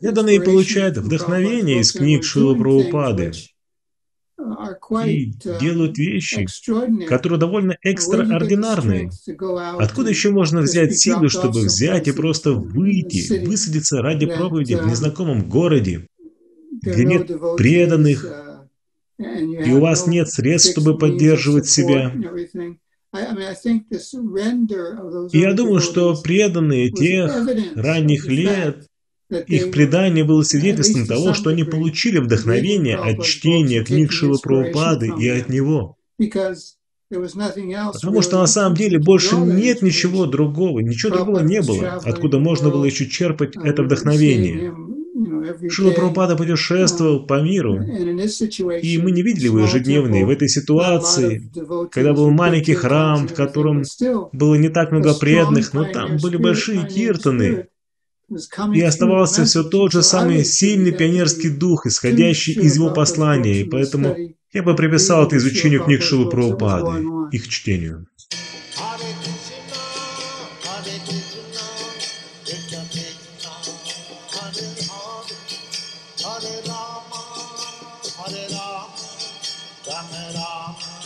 Преданные получают вдохновение из книг Шила Прабхупады и делают вещи, которые довольно экстраординарные. Откуда еще можно взять силы, чтобы взять и просто выйти, высадиться ради проповеди в незнакомом городе, где нет преданных, и у вас нет средств, чтобы поддерживать себя? И я думаю, что преданные тех ранних лет их предание было свидетельством того, что они получили вдохновение от чтения книг Шила Прабхупады и от него. Потому что на самом деле больше нет ничего другого, ничего другого не было, откуда можно было еще черпать это вдохновение. Шила Прабхупада путешествовал по миру, и мы не видели его ежедневные. В этой ситуации, когда был маленький храм, в котором было не так много преданных, но там были большие киртаны, и оставался все тот же самый сильный пионерский дух, исходящий из его послания, и поэтому я бы приписал это изучению книг Шилы Прабхупады, их чтению. Hare Rama, Hare Rama, Rama Rama,